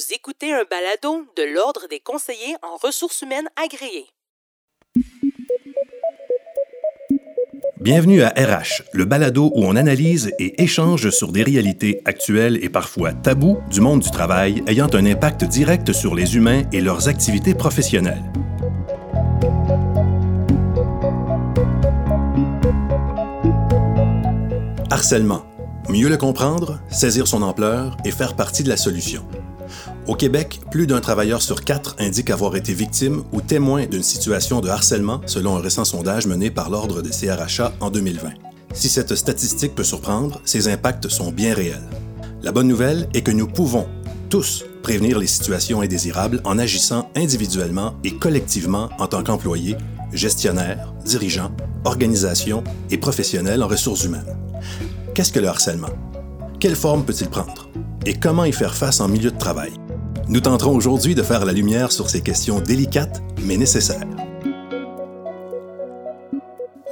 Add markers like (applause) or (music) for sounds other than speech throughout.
Vous écoutez un balado de l'Ordre des conseillers en ressources humaines agréés. Bienvenue à RH, le balado où on analyse et échange sur des réalités actuelles et parfois tabous du monde du travail ayant un impact direct sur les humains et leurs activités professionnelles. Harcèlement. Mieux le comprendre, saisir son ampleur et faire partie de la solution. Au Québec, plus d'un travailleur sur quatre indique avoir été victime ou témoin d'une situation de harcèlement, selon un récent sondage mené par l'Ordre des CRHA en 2020. Si cette statistique peut surprendre, ses impacts sont bien réels. La bonne nouvelle est que nous pouvons, tous, prévenir les situations indésirables en agissant individuellement et collectivement en tant qu'employés, gestionnaires, dirigeants, organisations et professionnels en ressources humaines. Qu'est-ce que le harcèlement? Quelle forme peut-il prendre? Et comment y faire face en milieu de travail? Nous tenterons aujourd'hui de faire la lumière sur ces questions délicates mais nécessaires.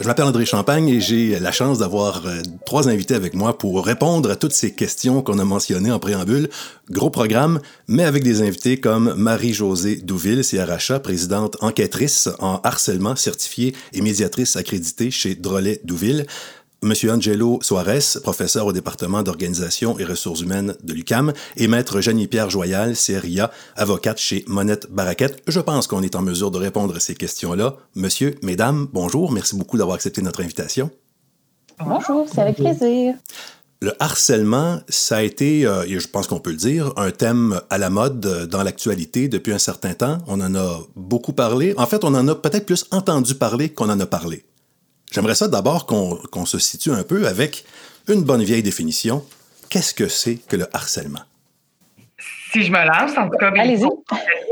Je m'appelle André Champagne et j'ai la chance d'avoir euh, trois invités avec moi pour répondre à toutes ces questions qu'on a mentionnées en préambule. Gros programme, mais avec des invités comme Marie-Josée Douville, CRHA, présidente enquêtrice en harcèlement certifiée et médiatrice accréditée chez Drolet Douville. Monsieur Angelo Soares, professeur au département d'organisation et ressources humaines de l'UCAM, et maître Jeannie-Pierre Joyal, CRIA, avocate chez Monette Baraquette. Je pense qu'on est en mesure de répondre à ces questions-là. Monsieur, mesdames, bonjour. Merci beaucoup d'avoir accepté notre invitation. Bonjour, c'est avec plaisir. Le harcèlement, ça a été, euh, et je pense qu'on peut le dire, un thème à la mode dans l'actualité depuis un certain temps. On en a beaucoup parlé. En fait, on en a peut-être plus entendu parler qu'on en a parlé. J'aimerais ça d'abord qu'on se situe un peu avec une bonne vieille définition. Qu'est-ce que c'est que le harcèlement? Si je me lance, en tout cas, allez-y.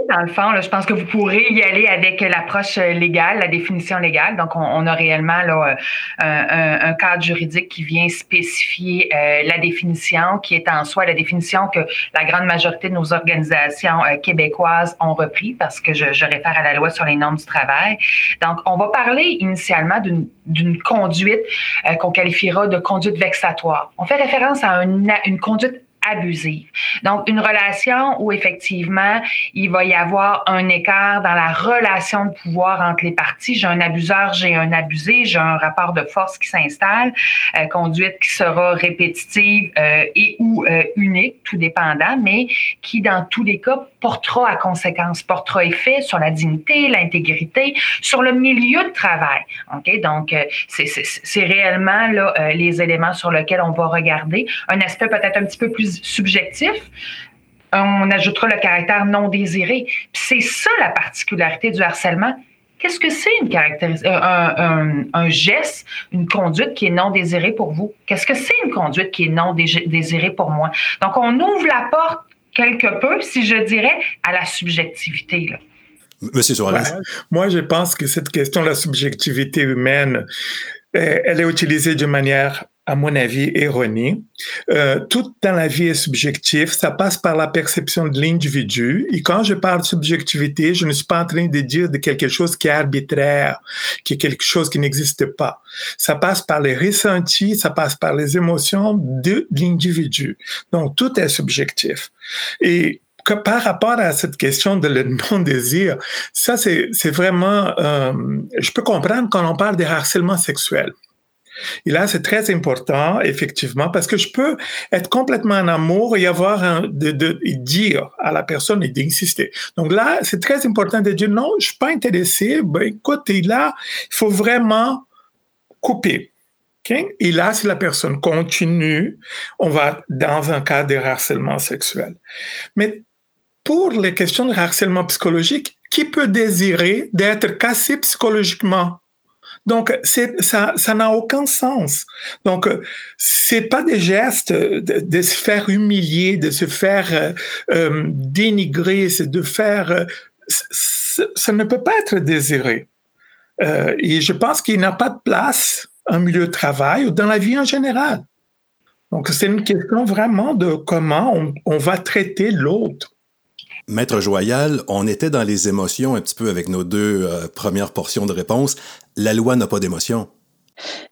Dans le fond, je pense que vous pourrez y aller avec l'approche légale, la définition légale. Donc, on, a réellement là, un, cadre juridique qui vient spécifier euh, la définition, qui est en soi la définition que la grande majorité de nos organisations euh, québécoises ont repris, parce que je, réfère à la loi sur les normes du travail. Donc, on va parler initialement d'une conduite euh, qu'on qualifiera de conduite vexatoire. On fait référence à une, une conduite abusive. Donc, une relation où effectivement, il va y avoir un écart dans la relation de pouvoir entre les parties. J'ai un abuseur, j'ai un abusé, j'ai un rapport de force qui s'installe, euh, conduite qui sera répétitive euh, et ou euh, unique, tout dépendant, mais qui, dans tous les cas, portera à conséquence, portera effet sur la dignité, l'intégrité, sur le milieu de travail. OK? Donc, c'est réellement là, les éléments sur lesquels on va regarder. Un aspect peut-être un petit peu plus subjectif, on ajoutera le caractère non désiré. C'est ça la particularité du harcèlement. Qu'est-ce que c'est une euh, un, un, geste, une conduite qui est non désirée pour vous? Qu'est-ce que c'est une conduite qui est non désirée pour moi? Donc, on ouvre la porte quelque peu, si je dirais, à la subjectivité. Monsieur Suarez. moi, je pense que cette question de la subjectivité humaine, euh, elle est utilisée de manière à mon avis, erronée. Euh, tout dans la vie est subjectif. Ça passe par la perception de l'individu. Et quand je parle de subjectivité, je ne suis pas en train de dire de quelque chose qui est arbitraire, qui est quelque chose qui n'existe pas. Ça passe par les ressentis, ça passe par les émotions de l'individu. Donc, tout est subjectif. Et que par rapport à cette question de le non-désir, ça, c'est vraiment, euh, je peux comprendre quand on parle de harcèlement sexuel. Et là, c'est très important, effectivement, parce que je peux être complètement en amour et avoir de, dire à la personne et d'insister. Donc là, c'est très important de dire non, je suis pas intéressé. Ben, écoute, là, il faut vraiment couper. Okay? Et là, si la personne continue, on va dans un cas de harcèlement sexuel. Mais pour les questions de harcèlement psychologique, qui peut désirer d'être cassé psychologiquement? Donc, ça, ça n'a aucun sens. Donc, c'est pas des gestes de, se faire humilier, de se faire euh, euh dénigrer, de faire. Euh, ça ne peut pas être désiré. Euh, et je pense qu'il n'a pas de place en milieu de travail ou dans la vie en général. Donc, c'est une question vraiment de comment on, on va traiter l'autre. Maître Joyal, on était dans les émotions un petit peu avec nos deux euh, premières portions de réponse. La loi n'a pas d'émotion.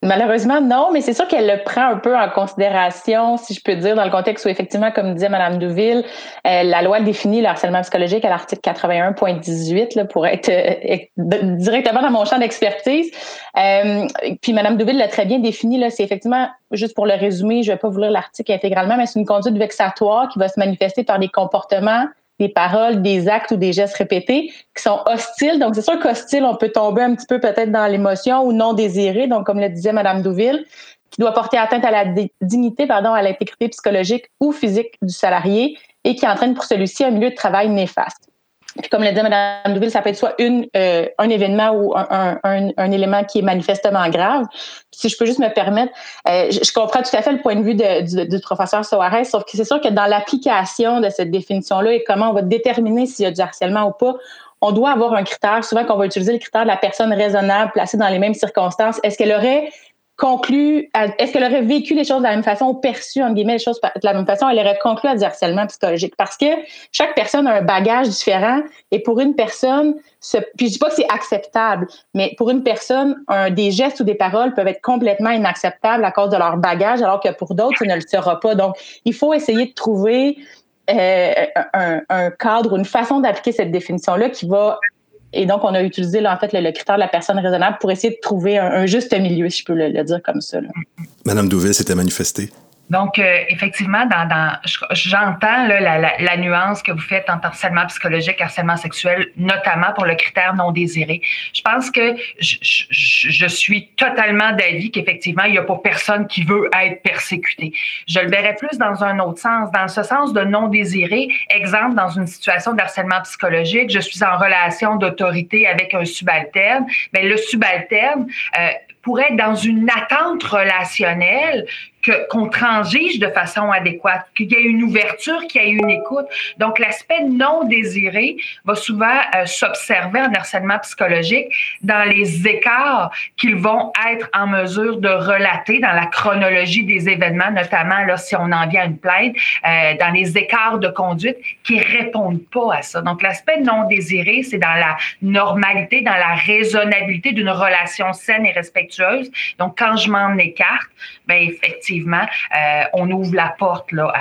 Malheureusement, non, mais c'est sûr qu'elle le prend un peu en considération, si je peux dire, dans le contexte où, effectivement, comme disait Mme Douville, euh, la loi définit le harcèlement psychologique à l'article 81.18 pour être euh, directement dans mon champ d'expertise. Puis Mme Douville l'a très bien défini. C'est effectivement, juste pour le résumer, je ne vais pas vous lire l'article intégralement, mais c'est une conduite vexatoire qui va se manifester par des comportements des paroles, des actes ou des gestes répétés qui sont hostiles. Donc, c'est sûr qu'hostile, on peut tomber un petit peu peut-être dans l'émotion ou non désirée. Donc, comme le disait Mme Douville, qui doit porter atteinte à la dignité, pardon, à l'intégrité psychologique ou physique du salarié et qui entraîne pour celui-ci un milieu de travail néfaste. Puis comme le dit Mme Douville, ça peut être soit une, euh, un événement ou un, un, un, élément qui est manifestement grave. Si je peux juste me permettre, euh, je, comprends tout à fait le point de vue de, du, professeur Soares, sauf que c'est sûr que dans l'application de cette définition-là et comment on va déterminer s'il y a du harcèlement ou pas, on doit avoir un critère, souvent qu'on va utiliser le critère de la personne raisonnable placée dans les mêmes circonstances. Est-ce qu'elle aurait conclu, est-ce qu'elle aurait vécu les choses de la même façon ou perçu, en guillemets, les choses de la même façon, elle aurait conclu à du harcèlement psychologique. Parce que chaque personne a un bagage différent et pour une personne, ce, puis je dis pas que c'est acceptable, mais pour une personne, des gestes ou des paroles peuvent être complètement inacceptables à cause de leur bagage, alors que pour d'autres, ça ne le sera pas. Donc, il faut essayer de trouver euh, un, un, cadre ou une façon d'appliquer cette définition-là qui va et donc, on a utilisé là, en fait le, critère de la personne raisonnable pour essayer de trouver un, juste milieu, si je peux le, dire comme ça. Madame Douville s'était manifestée. Donc, euh, effectivement, dans, dans j'entends la, la, la, nuance que vous faites entre harcèlement psychologique, harcèlement sexuel, notamment pour le critère non désiré. Je pense que je, je, je suis totalement d'avis qu'effectivement, il n'y a pas personne qui veut être persécuté. Je le verrais plus dans un autre sens, dans ce sens de non désiré. Exemple, dans une situation de harcèlement psychologique, je suis en relation d'autorité avec un subalterne. Mais le subalterne euh, pourrait être dans une attente relationnelle qu'on transige de façon adéquate, qu'il y ait une ouverture, qu'il y ait une écoute. Donc, l'aspect non désiré va souvent euh, s'observer en harcèlement psychologique dans les écarts qu'ils vont être en mesure de relater dans la chronologie des événements, notamment là, si on en vient à une plainte, euh, dans les écarts de conduite qui répondent pas à ça. Donc, l'aspect non désiré, c'est dans la normalité, dans la raisonnabilité d'une relation saine et respectueuse. Donc, quand je m'en écarte, ben effectivement, euh, on ouvre la porte là,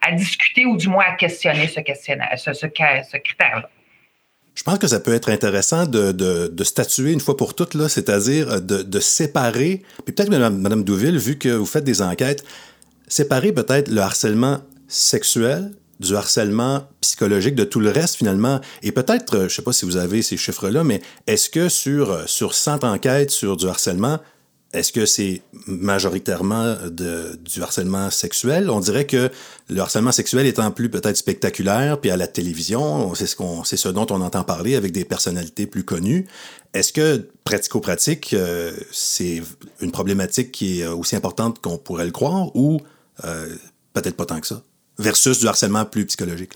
à, discuter ou du moins à questionner ce, critère-là. Je pense que ça peut être intéressant de, statuer une fois pour toutes, c'est-à-dire de, séparer, puis peut-être Mme, Douville, vu que vous faites des enquêtes, séparer peut-être le harcèlement sexuel du harcèlement psychologique, de tout le reste finalement. Et peut-être, je ne sais pas si vous avez ces chiffres-là, mais est-ce que sur, sur 100 enquêtes sur du harcèlement, est-ce que c'est majoritairement du harcèlement sexuel? On dirait que le harcèlement sexuel étant plus peut-être spectaculaire, puis à la télévision, c'est ce, dont on entend parler avec des personnalités plus connues. Est-ce que pratico-pratique, euh, c'est une problématique qui est aussi importante qu'on pourrait le croire ou euh, peut-être pas tant que ça, versus du harcèlement plus psychologique?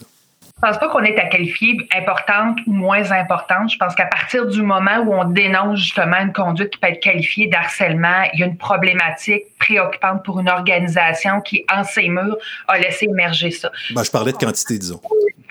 Je pense pas qu'on est à qualifier importante ou moins importante. Je pense qu'à partir du moment où on dénonce justement une conduite qui peut être qualifiée d'harcèlement, il y a une problématique préoccupante pour une organisation qui, en ses murs, a laissé émerger ça. Ben, je parlais de quantité, disons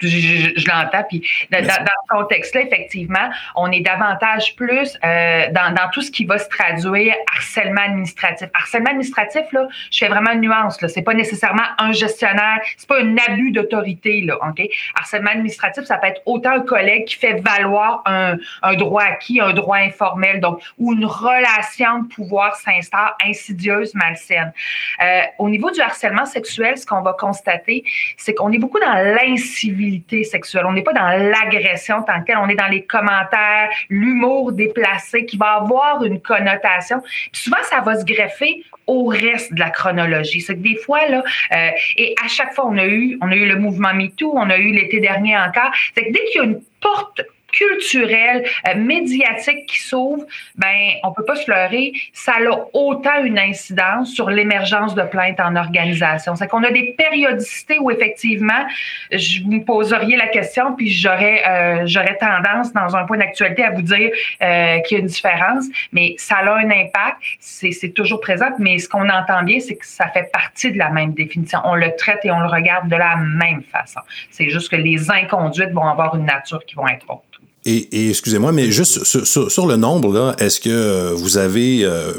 je, l'entends. Puis dans, dans, ce contexte-là, effectivement, on est davantage plus euh, dans, dans, tout ce qui va se traduire harcèlement administratif. Harcèlement administratif, là, je fais vraiment une nuance. Là, c'est pas nécessairement un gestionnaire, c'est pas un abus d'autorité. Là, ok? Harcèlement administratif, ça peut être autant un collègue qui fait valoir un, un droit acquis, un droit informel, donc où une relation de pouvoir s'instaure insidieuse, malsaine. Euh, au niveau du harcèlement sexuel, ce qu'on va constater, c'est qu'on est beaucoup dans l'incivilité sexuelle. On n'est pas dans l'agression tant que On est dans les commentaires, l'humour déplacé qui va avoir une connotation. Puis souvent, ça va se greffer au reste de la chronologie. C'est que des fois, là, euh, et à chaque fois, on a eu, on a eu le mouvement MeToo, on a eu l'été dernier encore. C'est que dès qu'il y a une porte culturel, euh, médiatique qui s'ouvre, ben on peut pas se leurrer, ça a autant une incidence sur l'émergence de plaintes en organisation. C'est qu'on a des périodicités où effectivement, je vous poseriez la question, puis j'aurais euh, j'aurais tendance dans un point d'actualité à vous dire euh, qu'il y a une différence, mais ça a un impact, c'est toujours présent, mais ce qu'on entend bien, c'est que ça fait partie de la même définition. On le traite et on le regarde de la même façon. C'est juste que les inconduites vont avoir une nature qui vont être autres. Et, excusez-moi, mais juste sur, le nombre, là, est-ce que vous avez, euh,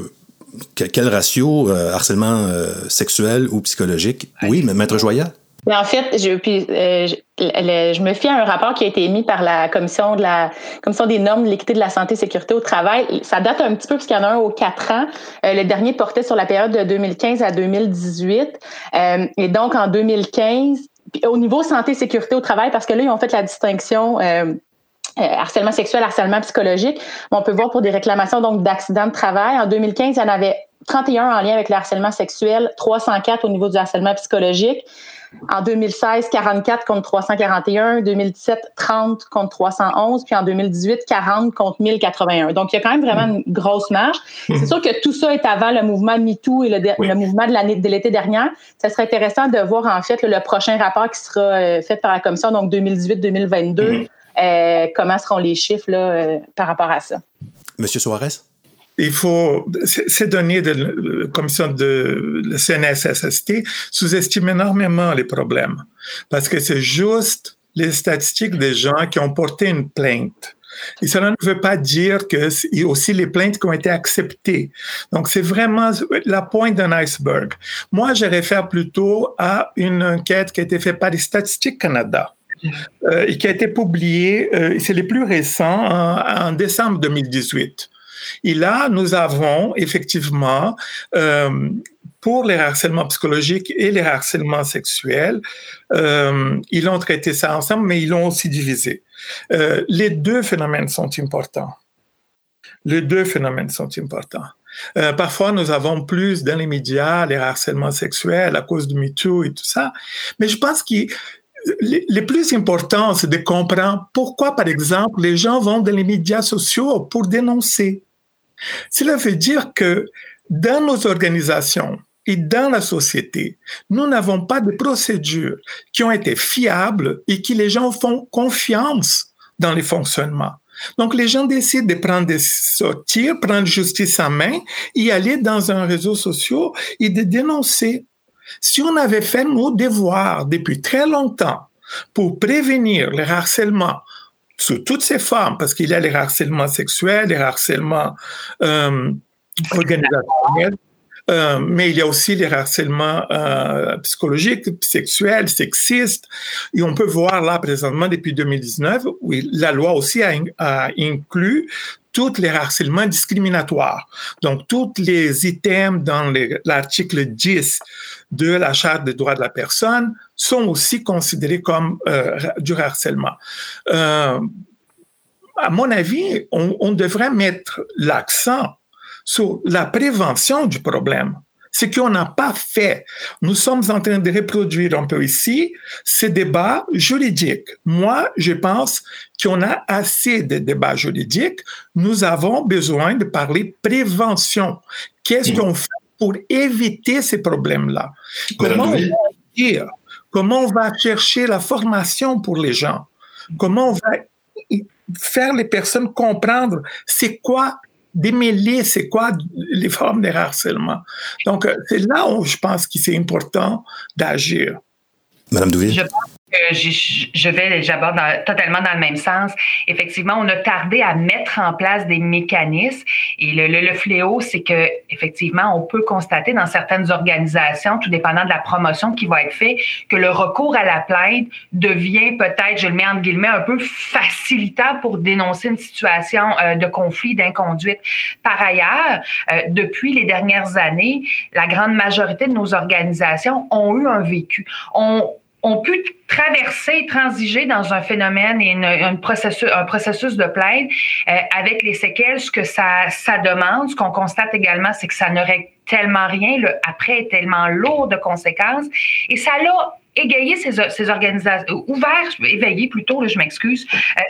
quel ratio harcèlement sexuel ou psychologique? Oui, mais Maître Joya? en fait, je, puis, euh, je, me fie à un rapport qui a été émis par la commission de la commission des normes de l'équité de la santé et sécurité au travail. Ça date un petit peu parce qu'il y en a un aux quatre ans. Euh, le dernier portait sur la période de 2015 à 2018. Euh, et donc en 2015, au niveau santé et sécurité au travail, parce que là ils ont fait la distinction. Harcèlement sexuel, harcèlement psychologique. On peut voir pour des réclamations donc d'accidents de travail. En 2015, il y en avait 31 en lien avec le harcèlement sexuel, 304 au niveau du harcèlement psychologique. En 2016, 44 contre 341, 2017, 30 contre 311, puis en 2018, 40 contre 1081. Donc, il y a quand même vraiment une grosse marge. C'est sûr que tout ça est avant le mouvement MeToo et le, mouvement de l'année de l'été dernier. Ça serait intéressant de voir en fait le, prochain rapport qui sera euh, fait par la commission, donc 2018-2022. Mm-hmm. Euh, comment seront les chiffres là, euh, par rapport à ça? Monsieur Suarez? il faut, ces données de la commission de la CNSST sous-estiment énormément les problèmes parce que c'est juste les statistiques des gens qui ont porté une plainte. Et cela ne veut pas dire que y a aussi les plaintes qui ont été acceptées. Donc, c'est vraiment la pointe d'un iceberg. Moi, je réfère plutôt à une enquête qui a été faite par les Statistiques Canada. Euh, et qui a été publiée, euh, c'est les plus récents, en, décembre 2018. Et là, nous avons effectivement, euh, pour les harcèlements psychologiques et les harcèlements sexuels, ils ont traité ça ensemble, mais ils l'ont aussi divisé. Les deux phénomènes sont importants. Les deux phénomènes sont importants. Parfois, nous avons plus dans les médias les harcèlements sexuels à cause du MeToo et tout ça. Mais je pense que les plus importants, c'est de comprendre pourquoi, par exemple, les gens vont dans les médias sociaux pour dénoncer. Cela veut dire que dans nos organisations et dans la société, nous n'avons pas de procédures qui ont été fiables et qui les gens font confiance dans les fonctionnements. Donc, les gens décident de prendre des sortir, prendre justice en main et aller dans un réseau social et de dénoncer. Si on avait fait nos devoirs depuis très longtemps pour prévenir le harcèlement, sous toutes ces formes, parce qu'il y a les harcèlements sexuels, les harcèlements euh, organisationnels, euh, mais il y a aussi les harcèlements euh, psychologiques, sexuels, sexistes. Et on peut voir là présentement depuis 2019, oui, la loi aussi a inclus tous les harcèlements discriminatoires. Donc, tous les items dans l'article 10 de la Charte des droits de la personne sont aussi considérés comme euh, du harcèlement. Euh, à mon avis, on, on devrait mettre l'accent sur la prévention du problème ce qu'on n'a pas fait. Nous sommes en train de reproduire un peu ici ces débats juridiques. Moi, je pense qu'on a assez de débats juridiques. Nous avons besoin de parler prévention. Qu'est-ce qu'on fait pour éviter ces problèmes-là? Comment on va dire? Comment on va chercher la formation pour les gens? Comment on va faire les personnes comprendre c'est quoi démêler c'est quoi les formes de harcèlement? Donc, euh, c'est là où je pense que c'est important d'agir. Madame Douville? Je, vais, j'aborde totalement dans le même sens. Effectivement, on a tardé à mettre en place des mécanismes et le, le, fléau, c'est que effectivement, on peut constater dans certaines organisations, tout dépendant de la promotion qui va être faite, que le recours à la plainte devient peut-être, je le mets entre guillemets, un peu facilitant pour dénoncer une situation euh, de conflit, d'inconduite. Par ailleurs, euh, depuis les dernières années, la grande majorité de nos organisations ont eu un vécu. Ont pu traverser, transiger dans un phénomène et une, processus, un processus de plainte euh, avec les séquelles, ce que ça, ça demande. Ce qu'on constate également, c'est que ça n'aurait tellement rien. Le après est tellement lourd de conséquences. Et ça l'a égayé ces, ces organisations, ouvert, éveillé plutôt, je m'excuse,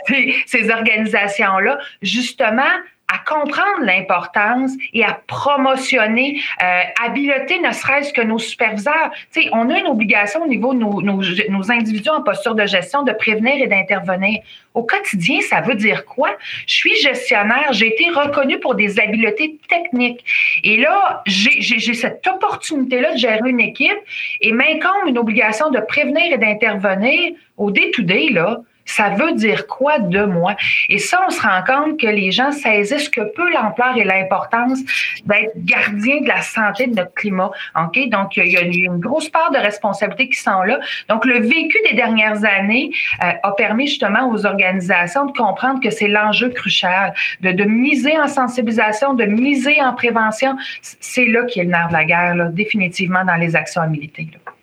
euh, ces organisations-là, justement à comprendre l'importance et à promotionner, euh, à piloter ne serait-ce que nos superviseurs. Sais, on a une obligation au niveau de nos, nos, nos, individus en posture de gestion de prévenir et d'intervenir. Au quotidien, ça veut dire quoi? Je suis gestionnaire, j'ai été reconnu pour des habiletés techniques. Et là, j'ai cette opportunité-là de gérer une équipe et m'incombe une obligation de prévenir et d'intervenir au day-to-day, -day, là Ça veut dire quoi de moi? Et ça, on se rend compte que les gens saisissent que peu l'ampleur et l'importance d'être gardien de la santé de notre climat. OK? Donc, il y a une grosse part de responsabilités qui sont là. Donc, le vécu des dernières années euh, a permis justement aux organisations de comprendre que c'est l'enjeu crucial, de, miser en sensibilisation, de miser en prévention. C'est là qui est le nerf de la guerre, définitivement dans les actions à militer. Là.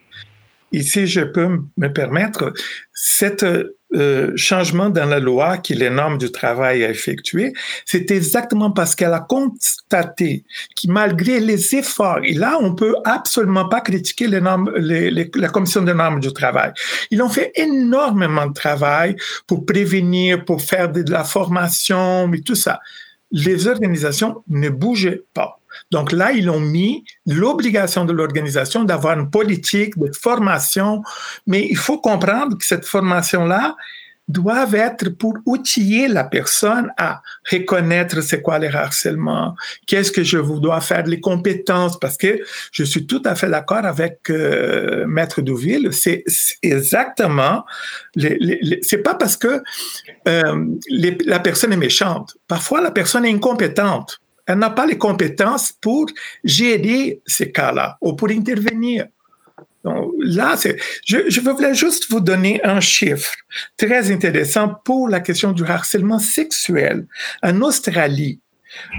Ici, je peux me permettre, cet euh, changement dans la loi qui les normes du travail a effectué, c'est exactement parce qu'elle a constaté que malgré les efforts, et là, on peut absolument pas critiquer les normes, les, les, la commission des normes du travail. Ils ont fait énormément de travail pour prévenir, pour faire de la formation, mais tout ça. Les organisations ne bougeaient pas. Donc là, ils ont mis l'obligation de l'organisation d'avoir une politique de formation, mais il faut comprendre que cette formation-là doit être pour outiller la personne à reconnaître c'est quoi les harcèlements, qu'est-ce que je vous dois faire, les compétences, parce que je suis tout à fait d'accord avec euh, Maître Douville, c'est exactement, c'est pas parce que euh, la personne est méchante, parfois la personne est incompétente elle n'a pas les compétences pour gérer ces cas-là ou pour intervenir. Donc, là, je, je voulais juste vous donner un chiffre très intéressant pour la question du harcèlement sexuel. En Australie,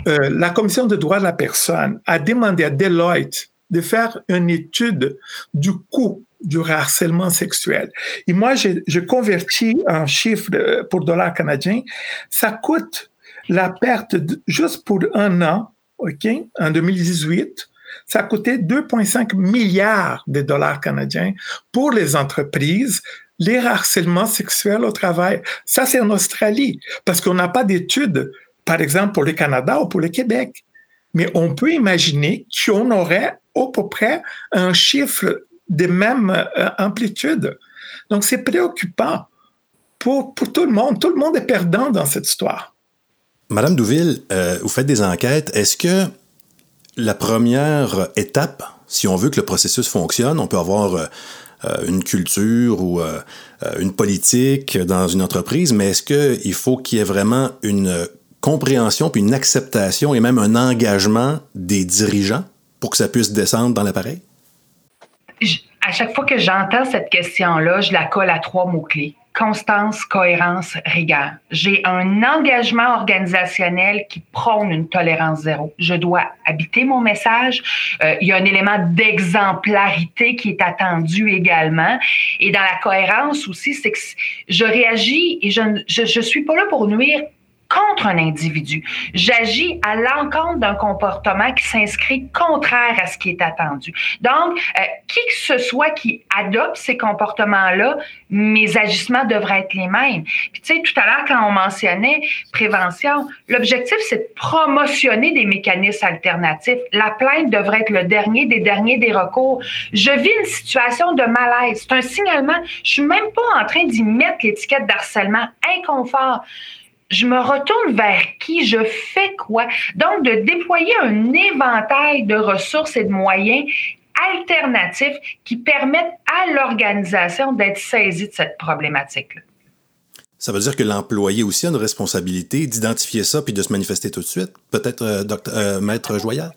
euh, la Commission des droits de la personne a demandé à Deloitte de faire une étude du coût du harcèlement sexuel. Et moi, j'ai converti un chiffre pour dollars canadiens. Ça coûte la perte, juste pour un an, OK, en 2018, ça a coûté 2,5 milliards de dollars canadiens pour les entreprises, les harcèlements sexuels au travail. Ça, c'est en Australie, parce qu'on n'a pas d'études, par exemple, pour le Canada ou pour le Québec. Mais on peut imaginer qu'on aurait à peu près un chiffre de même euh, amplitude. Donc, c'est préoccupant pour, pour tout le monde. Tout le monde est perdant dans cette histoire. Madame Douville, euh, vous faites des enquêtes. Est-ce que la première étape, si on veut que le processus fonctionne, on peut avoir euh, euh, une culture ou une politique dans une entreprise, mais est-ce qu'il faut qu'il y ait vraiment une compréhension puis une acceptation et même un engagement des dirigeants pour que ça puisse descendre dans l'appareil? À chaque fois que j'entends cette question-là, je la colle à trois mots-clés constance, cohérence, rigueur. J'ai un engagement organisationnel qui prône une tolérance zéro. Je dois habiter mon message. Euh, il y a un élément d'exemplarité qui est attendu également. Et dans la cohérence aussi, c'est que je réagis et je ne je, je suis pas là pour nuire contre un individu. J'agis à l'encontre d'un comportement qui s'inscrit contraire à ce qui est attendu. Donc, euh, qui que ce soit qui adopte ces comportements-là, mes agissements devraient être les mêmes. Puis, tu sais, tout à l'heure, quand on mentionnait prévention, l'objectif, c'est de promotionner des mécanismes alternatifs. La plainte devrait être le dernier des derniers des recours. Je vis une situation de malaise. C'est un signalement. Je suis même pas en train d'y mettre l'étiquette d'harcèlement, inconfort je me retourne vers qui, je fais quoi. Donc, de déployer un éventail de ressources et de moyens alternatifs qui permettent à l'organisation d'être saisie de cette problématique-là. Ça veut dire que l'employé aussi a une responsabilité d'identifier ça puis de se manifester tout de suite. Peut-être, euh, euh, Maître Joyal?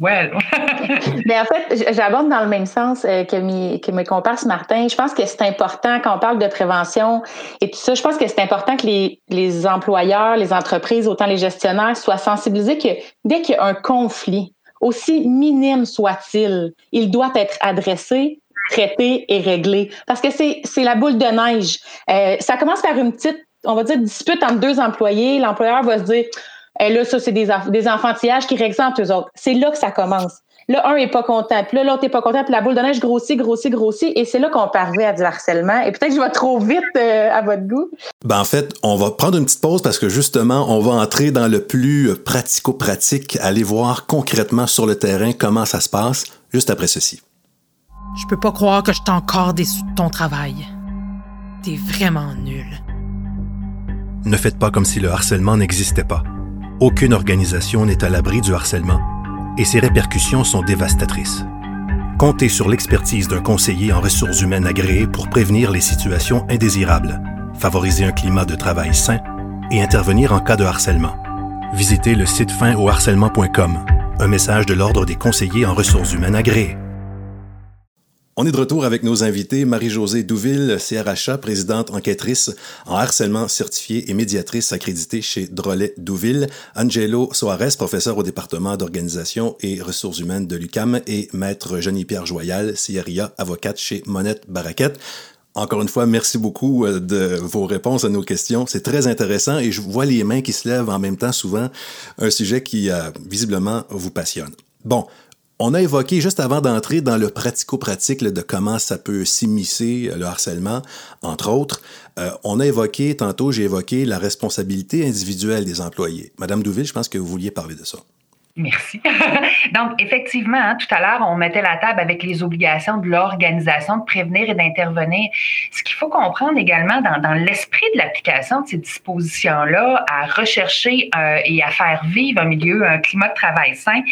Ouais. (laughs) Mais en fait, j'aborde dans le même sens euh, que, mes, que mes comparses Martin. Je pense que c'est important quand on parle de prévention et tout ça. Je pense que c'est important que les, employeurs, les entreprises, autant les gestionnaires soient sensibilisés que dès qu'il y a un conflit, aussi minime soit-il, il doit être adressé traité et réglé. Parce que c'est la boule de neige. Euh, ça commence par une petite, on va dire, dispute entre deux employés. L'employeur va se dire, et là, ça, c'est des, des enfantillages qui réexemptent eux autres. C'est là que ça commence. Là, un est pas content, puis là, l'autre est pas content, puis la boule de neige grossit, grossit, grossit, et c'est là qu'on parvient à du harcèlement. Et peut-être que je vais trop vite euh, à votre goût. Ben, en fait, on va prendre une petite pause parce que justement, on va entrer dans le plus pratico-pratique, aller voir concrètement sur le terrain comment ça se passe, juste après ceci. Je peux pas croire que je t'ai encore déçu de ton travail. T'es vraiment nul. Ne faites pas comme si le harcèlement n'existait pas. Aucune organisation n'est à l'abri du harcèlement et ses répercussions sont dévastatrices. Comptez sur l'expertise d'un conseiller en ressources humaines agréé pour prévenir les situations indésirables. favoriser un climat de travail sain et intervenir en cas de harcèlement. Visitez le site finautharcèlement.com. Un message de l'Ordre des conseillers en ressources humaines agréés. On est de retour avec nos invités, Marie-Josée Douville, CRHA, présidente enquêtrice en harcèlement certifiée et médiatrice accréditée chez Drolet Douville, Angelo Soares, professeur au département d'organisation et ressources humaines de l'UCAM et maître Jenny-Pierre Joyal, CRIA, avocate chez Monette Baraquette. Encore une fois, merci beaucoup euh, de vos réponses à nos questions. C'est très intéressant et je vois les mains qui se lèvent en même temps souvent, un sujet qui euh, visiblement vous passionne. Bon, on a évoqué juste avant d'entrer dans le pratico-pratique de comment ça peut s'immiscer euh, le harcèlement, entre autres. Euh, on a évoqué, tantôt j'ai évoqué la responsabilité individuelle des employés. Madame Douville, je pense que vous vouliez parler de ça. Merci. (laughs) Donc, effectivement, hein, tout à l'heure, on mettait la table avec les obligations de l'organisation de prévenir et d'intervenir. Ce qu'il faut comprendre également dans, l'esprit de l'application de ces dispositions-là, à rechercher euh, et à faire vivre un milieu, un climat de travail sain,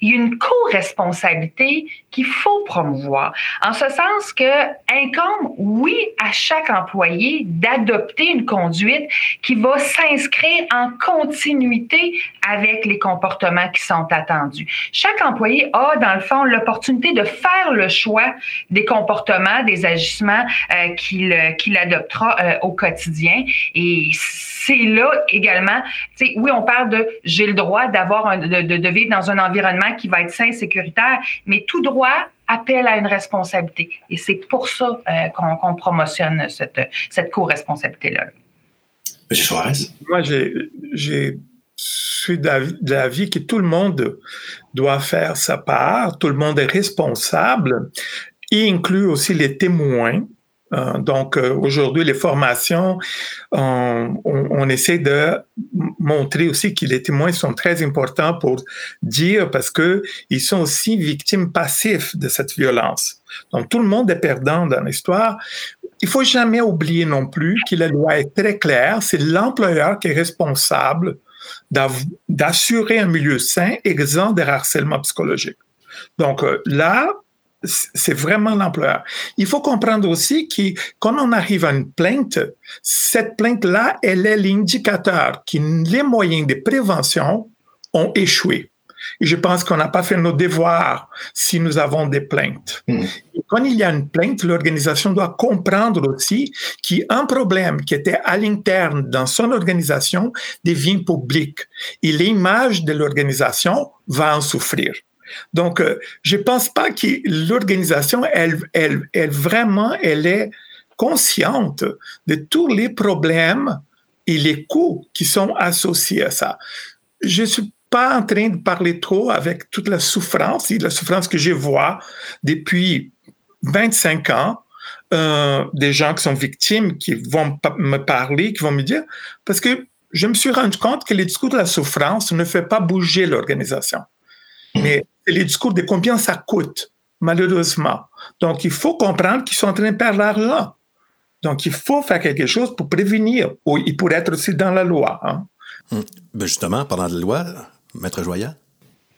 il y a une co-responsabilité qu'il faut promouvoir. En ce sens que incombe, oui, à chaque employé d'adopter une conduite qui va s'inscrire en continuité avec les comportements qui sont attendus. Chaque employé a, dans le fond, l'opportunité de faire le choix des comportements, des agissements euh, qu'il qu'il adoptera euh, au quotidien. Et c'est là également, oui, on parle de j'ai le droit d'avoir de, de, de vivre dans un environnement qui va être sain, sécuritaire, mais tout droit appelle à une responsabilité. Et c'est pour ça euh, qu'on promotionne cette, cette co-responsabilité-là. Monsieur Suarez? Moi, je suis de l'avis que tout le monde doit faire sa part, tout le monde est responsable, y inclut aussi les témoins. Euh, donc euh, aujourd'hui, les formations, on, essaie de montrer aussi que les témoins sont très importants pour dire parce que ils sont aussi victimes passives de cette violence. Donc tout le monde est perdant dans l'histoire. Il faut jamais oublier non plus que la loi est très claire. C'est l'employeur qui est responsable d'assurer un milieu sain exempt de harcèlement psychologique. Donc euh, là, c'est vraiment l'employeur. Il faut comprendre aussi que quand on arrive à une plainte, cette plainte-là, elle est l'indicateur que les moyens de prévention ont échoué. Et je pense qu'on n'a pas fait nos devoirs si nous avons des plaintes. Hmm. quand il y a une plainte, l'organisation doit comprendre aussi qu'un problème qui était à l'interne dans son organisation devient public. Et l'image de l'organisation va en souffrir. Donc, euh, je ne pense pas que l'organisation, elle, elle, elle vraiment, elle est consciente de tous les problèmes et les coûts qui sont associés à ça. Je suis pas en train de parler trop avec toute la souffrance et la souffrance que je vois depuis 25 ans euh, des gens qui sont victimes, qui vont me parler, qui vont me dire, parce que je me suis rendu compte que le discours de la souffrance ne fait pas bouger l'organisation. Mais c'est les discours de combien ça coûte, malheureusement. Donc, il faut comprendre qu'ils sont en train de perdre l'argent. Donc, il faut faire quelque chose pour prévenir. Ou il être aussi dans la loi. Hein. Hum. Ben justement, pendant la loi, Maître Joya?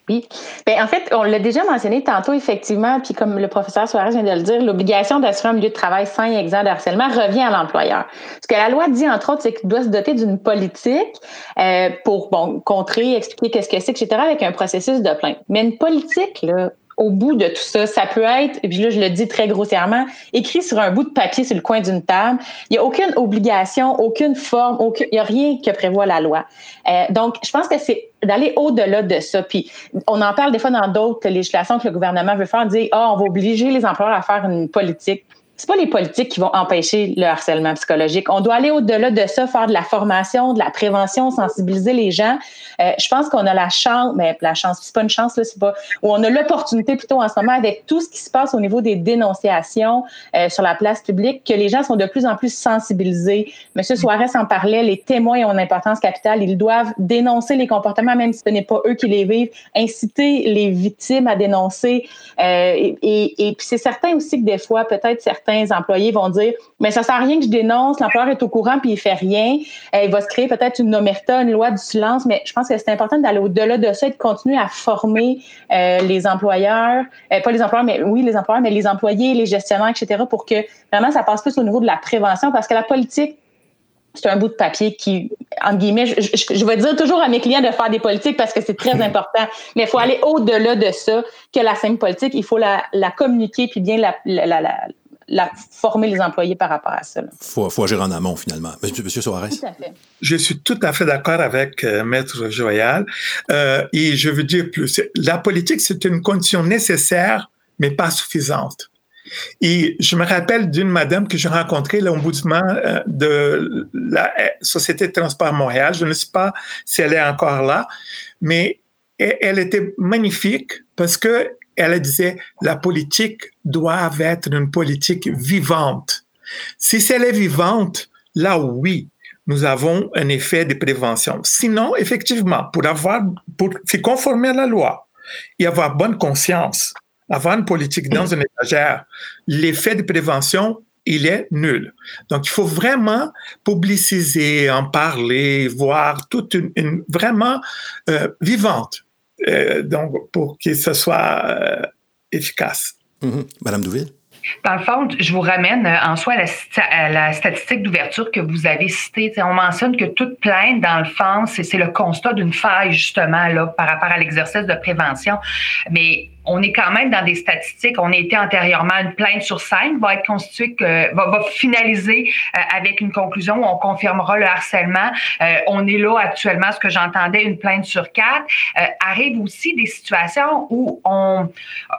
Oui. Bien, en fait, on l'a déjà mentionné tantôt, effectivement, puis comme le professeur Suarez vient de le dire, l'obligation d'assurer un milieu de travail sain et exempt de harcèlement revient à l'employeur. Ce que la loi dit, entre autres, c'est qu'il doit se doter d'une politique euh, pour bon, contrer, expliquer qu'est-ce que c'est, etc., avec un processus de plainte. Mais une politique, là, au bout de tout ça, ça peut être, et puis là je le dis très grossièrement, écrit sur un bout de papier sur le coin d'une table. Il n'y a aucune obligation, aucune forme, il n'y a rien que prévoit la loi. Euh, donc, je pense que c'est d'aller au-delà de ça. Puis, on en parle des fois dans d'autres législations que le gouvernement veut faire, dire, ah, on va obliger les employeurs à faire une politique c'est pas les politiques qui vont empêcher le harcèlement psychologique. On doit aller au-delà de ça, faire de la formation, de la prévention, sensibiliser les gens. Euh, je pense qu'on a la chance, mais la chance, c'est pas une chance là, c'est pas, ou on a l'opportunité plutôt en ce moment avec tout ce qui se passe au niveau des dénonciations euh, sur la place publique, que les gens sont de plus en plus sensibilisés. Monsieur Suarez en parlait, les témoins ont une importance capitale. Ils doivent dénoncer les comportements, même si ce n'est pas eux qui les vivent, inciter les victimes à dénoncer. Euh, et, et, et puis c'est certain aussi que des fois, peut-être certains certains employés vont dire mais ça sert à rien que je dénonce, l'employeur est au courant puis il fait rien. Euh, il va se créer peut-être une omerta, une loi du silence, mais je pense que c'est important d'aller au-delà de ça et de continuer à former euh, les employeurs, euh, pas les employeurs, mais oui les employeurs, mais les employés, les gestionnaires, etc. pour que vraiment ça passe plus au niveau de la prévention parce que la politique c'est un bout de papier qui, en guillemets, je, vais dire toujours à mes clients de faire des politiques parce que c'est très (laughs) important, mais il faut aller au-delà de ça que la scène politique. Il faut la, communiquer puis bien la, la, former les employés par rapport à ça. Il faut, faut, agir en amont, finalement. Monsieur, Monsieur Soares? Tout à fait. Je suis tout à fait d'accord avec euh, Maître Joyal. Euh, et je veux dire plus. La politique, c'est une condition nécessaire, mais pas suffisante. Et je me rappelle d'une madame que j'ai rencontrée, l'ombudsman euh, de la Société de Transport Montréal. Je ne sais pas si elle est encore là, mais elle était magnifique parce que elle disait la politique doit être une politique vivante. Si elle est vivante, là oui, nous avons un effet de prévention. Sinon, effectivement, pour avoir, pour se conformer à la loi et avoir bonne conscience, avoir une politique dans une étagère, l'effet de prévention, il est nul. Donc, il faut vraiment publiciser, en parler, voir toute une, vraiment euh, vivante. Euh, donc, pour que ce soit euh, efficace. Mm-hmm. Madame Douville? Dans le fond, je vous ramène euh, en soi à la, statistique d'ouverture que vous avez citée. on mentionne que toute plainte, dans le fond, c'est le constat d'une faille, justement, là, par rapport à l'exercice de prévention. Mais on est quand même dans des statistiques. On a été antérieurement une plainte sur cinq va être constituée, va, finaliser euh, avec une conclusion où on confirmera le harcèlement. Euh, on est là actuellement, ce que j'entendais, une plainte sur quatre. Euh, arrive aussi des situations où on,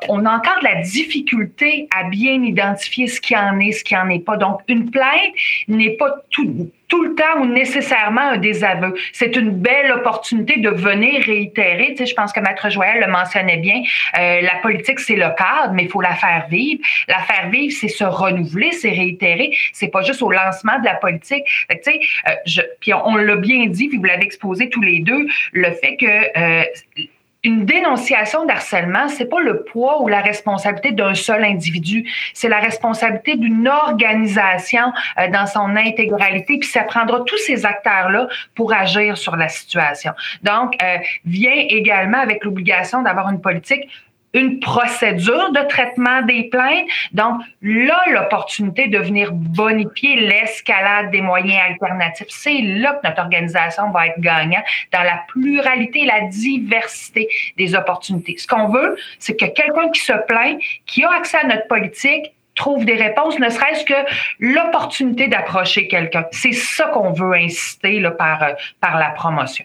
on a encore de la difficulté à bien identifier ce qui en est, ce qui en est pas. Donc, une plainte n'est pas tout tout le temps ou nécessairement un désaveu. C'est une belle opportunité de venir réitérer. Tu sais, je pense que Maître Joël le mentionnait bien. Euh, la politique, c'est le cadre, mais il faut la faire vivre. La faire vivre, c'est se renouveler, c'est réitérer. C'est pas juste au lancement de la politique. tu sais, euh, je, puis on, l'a bien dit, puis vous l'avez exposé tous les deux, le fait que euh, une dénonciation d'harcèlement, c'est pas le poids ou la responsabilité d'un seul individu, c'est la responsabilité d'une organisation euh, dans son intégralité, puis ça prendra tous ces acteurs-là pour agir sur la situation. Donc, euh, vient également avec l'obligation d'avoir une politique une procédure de traitement des plaintes. Donc, là, l'opportunité de venir bonifier l'escalade des moyens alternatifs, c'est là que notre organisation va être gagnant dans la pluralité et la diversité des opportunités. Ce qu'on veut, c'est que quelqu'un qui se plaint, qui a accès à notre politique, trouve des réponses, ne serait-ce que l'opportunité d'approcher quelqu'un. C'est ça qu'on veut inciter là, par, euh, par la promotion.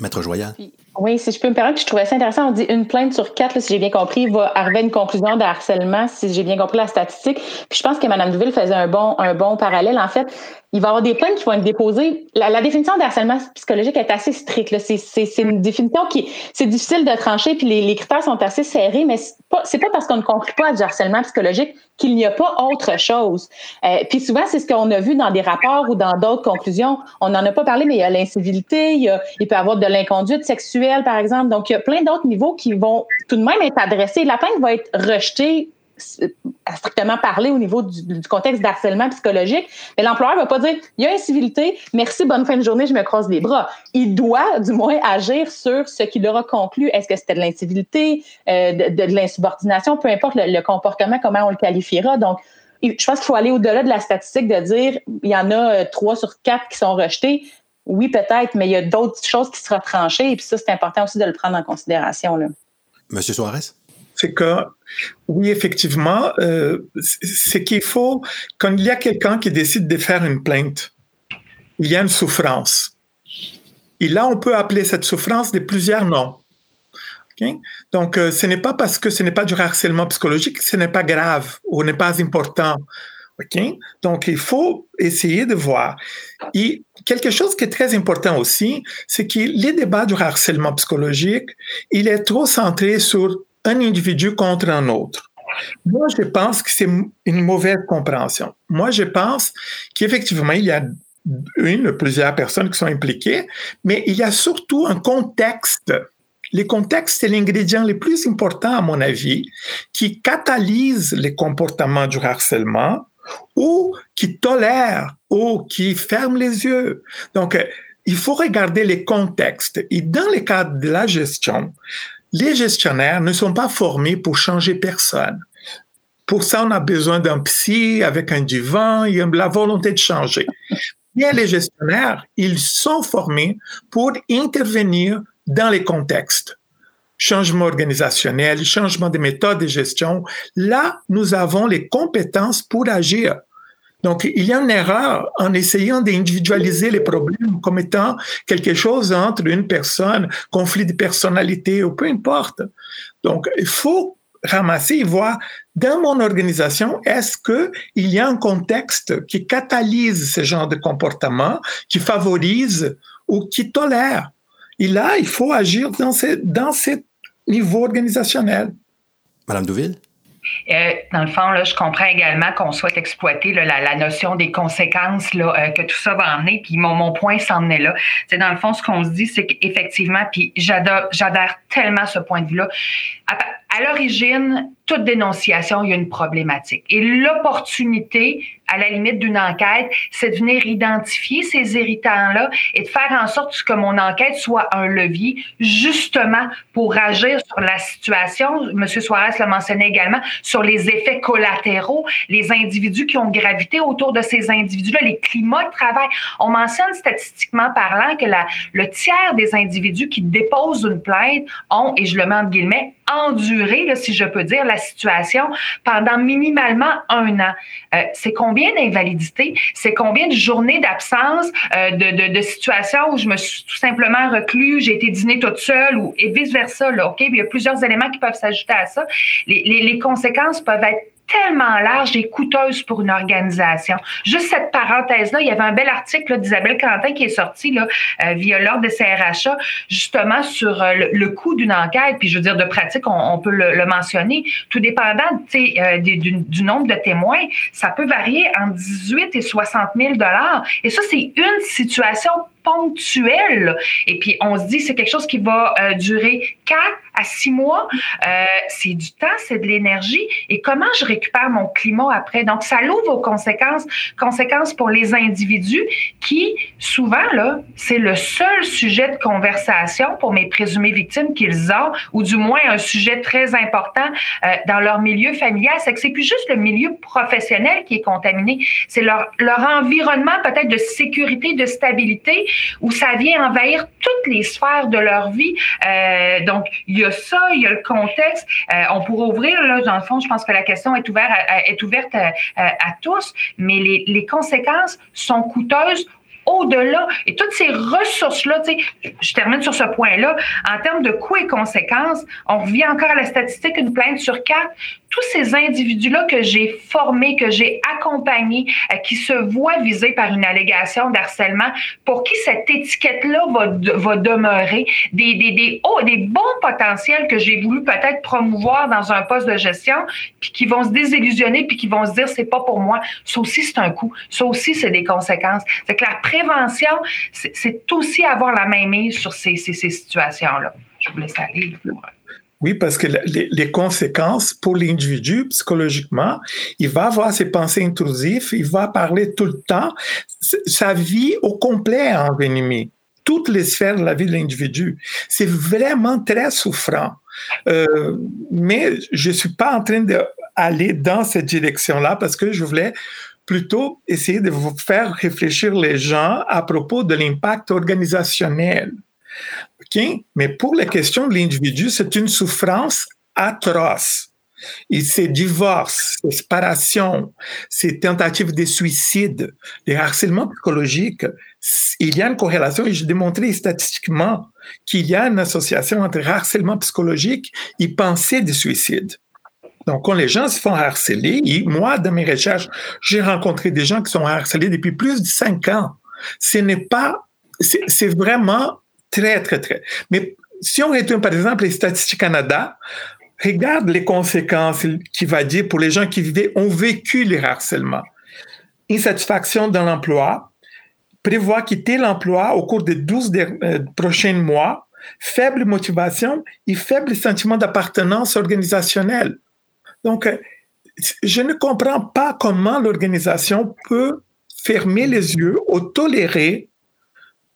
Maître Joyal. Oui, si je peux me permettre, je trouvais ça intéressant. On dit une plainte sur quatre, si j'ai bien compris, va arriver à une conclusion de harcèlement, si j'ai bien compris la statistique. Puis je pense que Mme Duville faisait un bon, un bon parallèle. En fait, il va y avoir des plaintes qui vont être déposées. La, définition de harcèlement psychologique est assez stricte. C'est une définition qui c'est difficile de trancher, puis les, critères sont assez serrés, mais c'est pas, pas parce qu'on ne conclut pas à du harcèlement psychologique qu'il n'y a pas autre chose. Euh, puis souvent, c'est ce qu'on a vu dans des rapports ou dans d'autres conclusions. On n'en a pas parlé, mais il y a l'incivilité, il, il peut y avoir de l'inconduite sexuelle, par exemple. Donc, il y a plein d'autres niveaux qui vont tout de même être adressés. La plainte va être rejetée à strictement parler au niveau du, contexte d'harcèlement psychologique, mais l'employeur va pas dire il y a incivilité, merci, bonne fin de journée, je me croise les bras. Il doit du moins agir sur ce qu'il aura conclu. Est-ce que c'était de l'incivilité, euh, de, l'insubordination, peu importe le, comportement, comment on le qualifiera. Donc, je pense qu'il faut aller au-delà de la statistique de dire il y en a euh, trois sur quatre qui sont rejetés. Oui, peut-être, mais il y a d'autres choses qui seront tranchées et puis ça, c'est important aussi de le prendre en considération. Monsieur Suarez? C'est que, oui, effectivement, euh, c'est qu'il faut, quand il y a quelqu'un qui décide de faire une plainte, il y a une souffrance. Et là, on peut appeler cette souffrance de plusieurs noms. Donc, euh, ce n'est pas parce que ce n'est pas du harcèlement psychologique que ce n'est pas grave ou n'est pas important. Donc, il faut essayer de voir. Et quelque chose qui est très important aussi, c'est que les débats du harcèlement psychologique, il est trop centré sur un individu contre un autre. Moi, je pense que c'est une mauvaise compréhension. Moi, je pense qu'effectivement, il y a une ou plusieurs personnes qui sont impliquées, mais il y a surtout un contexte. Le contexte, c'est l'ingrédient le plus important, à mon avis, qui catalyse les comportements du harcèlement ou qui tolère ou qui ferme les yeux. Donc, il faut regarder les contextes. Et dans le cadre de la gestion, les gestionnaires ne sont pas formés pour changer personne. Pour ça, on a besoin d'un psy avec un divan et la volonté de changer. bien les gestionnaires, ils sont formés pour intervenir dans les contextes. Changement organisationnel, changement des méthodes de gestion. Là, nous avons les compétences pour agir. Donc, il y a une erreur en essayant d'individualiser les problèmes comme étant quelque chose entre une personne, conflit de personnalité ou peu importe. Donc, il faut ramasser et voir dans mon organisation, est-ce qu'il y a un contexte qui catalyse ce genre de comportement, qui favorise ou qui tolère? Et là, il faut agir dans ce, dans ce niveau organisationnel. Madame Douville? Euh, dans le fond, là, je comprends également qu'on souhaite exploiter la, notion des conséquences là, euh, que tout ça va emmener. Puis mon, point s'en est là. C'est dans le fond, ce qu'on se dit, c'est qu'effectivement, puis j'adore tellement ce point de vue-là. À, à l'origine, toute dénonciation, il y a une problématique. Et l'opportunité, à la limite d'une enquête, c'est de venir identifier ces irritants-là et de faire en sorte que mon enquête soit un levier justement pour agir sur la situation. Monsieur Suarez l'a mentionné également, sur les effets collatéraux, les individus qui ont gravité autour de ces individus-là, les climats de travail. On mentionne statistiquement parlant que le tiers des individus qui déposent une plainte ont, et je le mets en guillemets, enduré, si je peux dire, la situation pendant minimalement un an. Euh, c'est combien d'invalidités? C'est combien de journées d'absence, euh, de, de, situations où je me suis tout simplement reclus, j'ai été dîner toute seule ou et vice-versa. Il y a plusieurs éléments qui peuvent s'ajouter à ça. Les, les conséquences peuvent être tellement large et coûteuse pour une organisation. Juste cette parenthèse-là, il y avait un bel article d'Isabelle Quentin qui est sorti là, euh, via l'ordre de CRHA, justement sur euh, le, coût d'une enquête. Puis je veux dire, de pratique, on, peut le, mentionner. Tout dépendant euh, du, du, nombre de témoins, ça peut varier entre 18 et 60 000 Et ça, c'est une situation ponctuelle. Et puis, on se dit, c'est quelque chose qui va durer quatre à six mois. c'est du temps, c'est de l'énergie. Et comment je récupère mon climat après? Donc, ça l'ouvre aux conséquences, conséquences pour les individus qui, souvent, là, c'est le seul sujet de conversation pour mes présumées victimes qu'ils ont, ou du moins un sujet très important euh, dans leur milieu familial. C'est que c'est plus juste le milieu professionnel qui est contaminé. C'est leur, leur environnement peut-être de sécurité, de stabilité, où ça vient envahir toutes les sphères de leur vie. Euh, donc, il y a ça, il y a le contexte. Euh, on pourrait ouvrir, là, dans le fond, je pense que la question est est, ouvert est ouverte à, à, tous, mais les, les conséquences sont coûteuses au-delà. Et toutes ces ressources-là, tu sais, je termine sur ce point-là, en termes de coûts et conséquences, on revient encore à la statistique, une plainte sur quatre, tous ces individus-là que j'ai formés, que j'ai accompagnés, euh, qui se voient visés par une allégation d'harcèlement, pour qui cette étiquette-là va, va demeurer, des, des, des, oh, des bons potentiels que j'ai voulu peut-être promouvoir dans un poste de gestion, puis qui vont se désillusionner, puis qui vont se dire c'est pas pour moi. Ça aussi, c'est un coût. Ça aussi, c'est des conséquences. C'est que la prévention, c'est aussi avoir la main mise sur ces, ces, situations-là. Je vous laisse aller. Oui, parce que les, conséquences pour l'individu, psychologiquement, il va avoir ses pensées intrusives, il va parler tout le temps. Sa vie au complet est envenimée. Toutes les sphères de la vie de l'individu. C'est vraiment très souffrant. Euh, mais je ne suis pas en train d'aller dans cette direction-là parce que je voulais plutôt essayer de vous faire réfléchir les gens à propos de l'impact organisationnel. Mais pour la question de l'individu, c'est une souffrance atroce. Et ces divorces, ces séparations, ces tentatives de suicide, les harcèlements psychologiques, il y a une corrélation et j'ai démontré statistiquement qu'il y a une association entre harcèlement psychologique et pensée de suicide. Donc, quand les gens se font harceler, et moi, dans mes recherches, j'ai rencontré des gens qui sont harcelés depuis plus de cinq ans. Ce n'est pas, c'est vraiment Très, très, très. Mais si on retourne, par exemple, les statistiques Canada, regarde les conséquences qu'il va dire pour les gens qui vivaient, ont vécu les harcèlements. Insatisfaction dans l'emploi, prévoit quitter l'emploi au cours des 12 euh, prochains mois, faible motivation et faible sentiment d'appartenance organisationnelle. Donc, euh, je ne comprends pas comment l'organisation peut fermer les yeux ou tolérer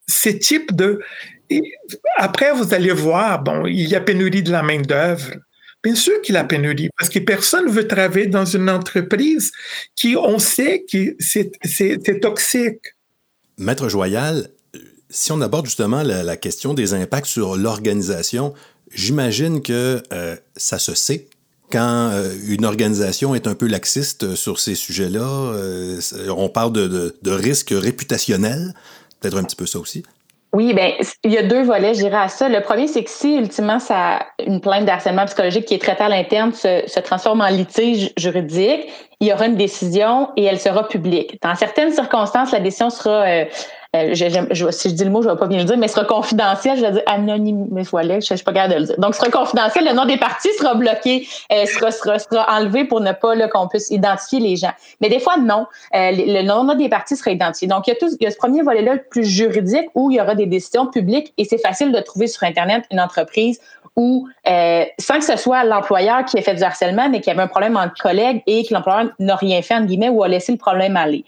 ce type de après, vous allez voir, bon, il y a pénurie de la main-d'œuvre. Bien sûr qu'il y a pénurie, parce que personne ne veut travailler dans une entreprise qui, on sait que c'est toxique. Maître Joyal, si on aborde justement la, question des impacts sur l'organisation, j'imagine que euh, ça se sait quand euh, une organisation est un peu laxiste sur ces sujets-là. Euh, on parle de, de risques réputationnels, peut-être un petit peu ça aussi. Oui, ben il y a deux volets, je dirais à ça. Le premier, c'est que si ultimement ça une plainte d'harcèlement psychologique qui est traitée à l'interne se, se, transforme en litige juridique, il y aura une décision et elle sera publique. Dans certaines circonstances, la décision sera euh, euh, si je dis le mot, je ne vais pas bien le dire, mais sera confidentiel, je vais dire anonyme, mais voilà, je ne suis pas capable de le dire. Donc, sera confidentiel, le nom des parties sera bloqué, euh, sera, enlevé pour ne pas qu'on puisse identifier les gens. Mais des fois, non. Euh, le nom des parties sera identifié. Donc, il y a, tout, il y a ce premier volet-là, le plus juridique, où il y aura des décisions publiques et c'est facile de trouver sur Internet une entreprise où, sans que ce soit l'employeur qui ait fait du harcèlement, mais qui avait un problème entre collègues et que l'employeur n'a rien fait, entre guillemets, ou a laissé le problème aller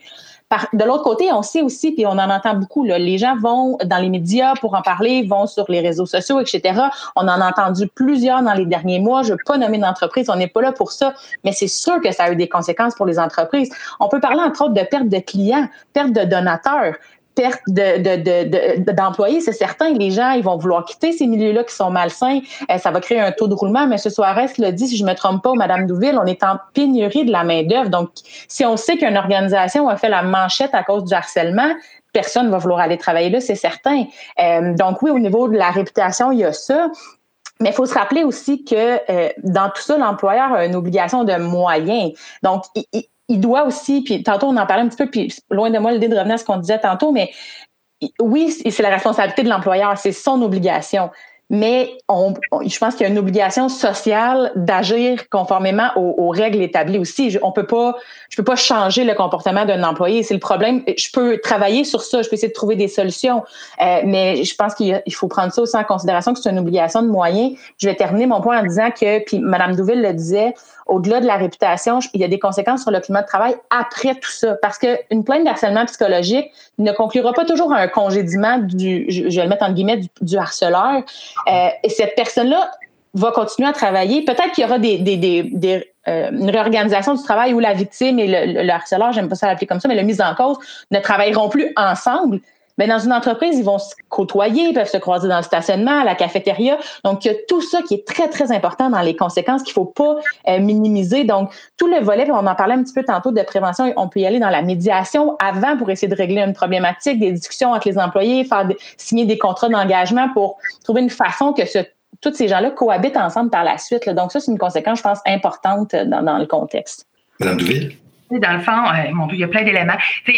de l'autre côté, on sait aussi, puis on en entend beaucoup, les gens vont dans les médias pour en parler, vont sur les réseaux sociaux, etc. On en a entendu plusieurs dans les derniers mois. Je ne veux pas nommer d'entreprise, on n'est pas là pour ça, mais c'est sûr que ça a eu des conséquences pour les entreprises. On peut parler entre autres de perte de clients, perte de donateurs perte d'employés, de, de, c'est certain. Les gens, ils vont vouloir quitter ces milieux-là qui sont malsains. Euh, ça va créer un taux de roulement. M. Suarez l'a dit, si je me trompe pas, Mme Douville, on est en pénurie de la main-d'œuvre. Donc, si on sait qu'une organisation a fait la manchette à cause du harcèlement, personne ne va vouloir aller travailler là, c'est certain. Euh, donc, oui, au niveau de la réputation, il y a ça. Mais il faut se rappeler aussi que euh, dans tout ça, l'employeur a une obligation de moyens. Donc, il, il doit aussi, puis tantôt on en parlait un petit peu, puis loin de moi l'idée de revenir à ce qu'on disait tantôt, mais oui, c'est la responsabilité de l'employeur, c'est son obligation mais je pense qu'il y a une obligation sociale d'agir conformément aux, règles établies aussi. Je, on peut pas, je peux pas changer le comportement d'un employé. C'est le problème. Je peux travailler sur ça, je peux essayer de trouver des solutions, euh, mais je pense qu'il faut prendre ça aussi en considération que c'est une obligation de moyens. Je vais terminer mon point en disant que, puis Mme Douville le disait, au-delà de la réputation, il y a des conséquences sur le climat de travail après tout ça. Parce qu'une plainte d'harcèlement psychologique ne conclura pas toujours à un congédiement du, je vais le mettre en guillemets, du, harceleur. Euh, et cette personne-là va continuer à travailler. Peut-être qu'il y aura des, des, des, euh, une réorganisation du travail où la victime et le, le harceleur, j'aime pas ça l'appeler comme ça, mais le mise en cause ne travailleront plus ensemble. Mais dans une entreprise, ils vont se côtoyer, ils peuvent se croiser dans le stationnement, à la cafétéria. Donc, il y a tout ça qui est très, très important dans les conséquences qu'il faut pas euh, minimiser. Donc, tout le volet, on en parlait un petit peu tantôt de prévention, on peut y aller dans la médiation avant pour essayer de régler une problématique, des discussions entre les employés, faire signer des contrats d'engagement pour trouver une façon que tous ces gens-là cohabitent ensemble par la suite. Donc, ça, c'est une conséquence, je pense, importante dans, dans le contexte. Madame Douville? Dans le fond, euh, mon Dieu, il y a plein d'éléments. Euh,